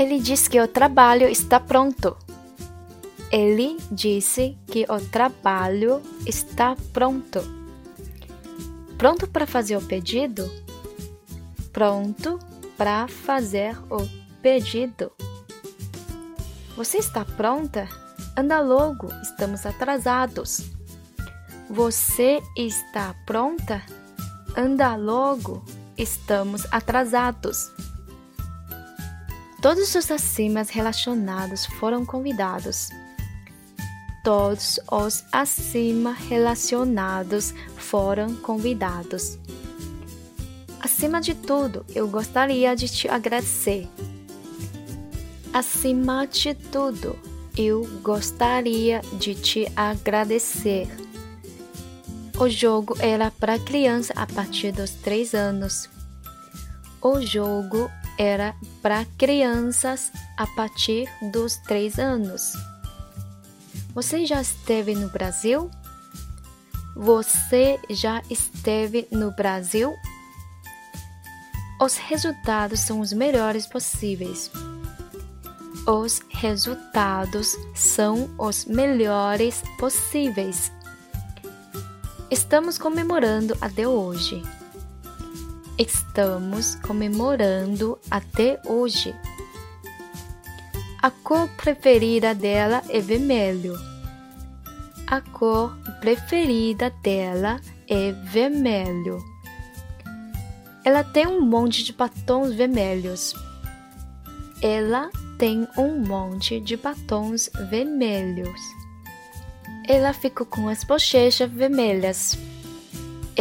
Ele diz que o trabalho está pronto. Ele disse que o trabalho está pronto. Pronto para fazer o pedido? Pronto para fazer o pedido. Você está pronta? Anda logo, estamos atrasados. Você está pronta? Anda logo, estamos atrasados. Todos os acima relacionados foram convidados. Todos os acima relacionados foram convidados. Acima de tudo, eu gostaria de te agradecer. Acima de tudo, eu gostaria de te agradecer. O jogo era para criança a partir dos 3 anos. O jogo era para crianças a partir dos 3 anos. Você já esteve no Brasil? Você já esteve no Brasil? Os resultados são os melhores possíveis. Os resultados são os melhores possíveis. Estamos comemorando até hoje. Estamos comemorando até hoje. A cor preferida dela é vermelho. A cor preferida dela é vermelho. Ela tem um monte de batons vermelhos. Ela tem um monte de batons vermelhos. Ela ficou com as bochechas vermelhas.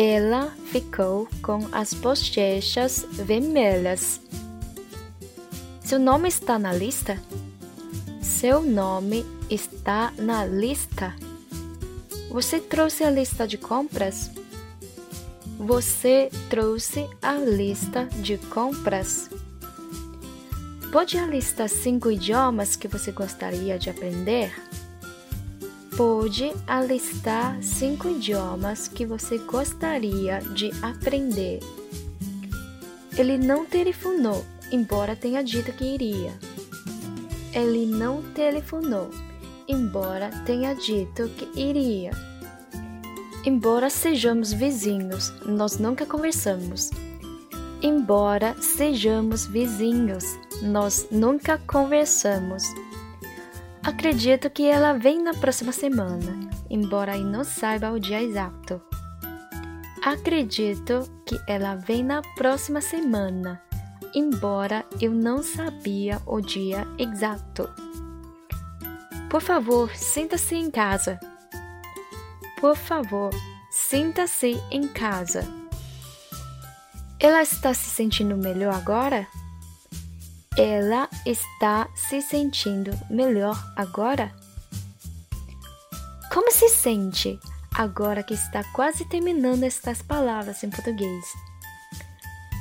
Ela ficou com as bochechas vermelhas. Seu nome está na lista? Seu nome está na lista. Você trouxe a lista de compras? Você trouxe a lista de compras? Pode alistar cinco idiomas que você gostaria de aprender? Pode alistar cinco idiomas que você gostaria de aprender. Ele não telefonou, embora tenha dito que iria. Ele não telefonou, embora tenha dito que iria. Embora sejamos vizinhos, nós nunca conversamos. Embora sejamos vizinhos, nós nunca conversamos. Acredito que ela vem na próxima semana, embora eu não saiba o dia exato. Acredito que ela vem na próxima semana, embora eu não sabia o dia exato. Por favor, sinta-se em casa. Por favor, sinta-se em casa. Ela está se sentindo melhor agora? Ela está se sentindo melhor agora? Como se sente agora que está quase terminando estas palavras em português?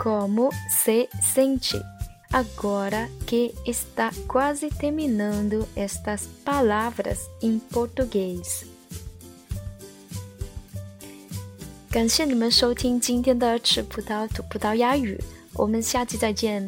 Como se sente agora que está quase terminando estas palavras em português? 感谢你们收听今天的吃葡萄吐葡萄牙语，我们下期再见。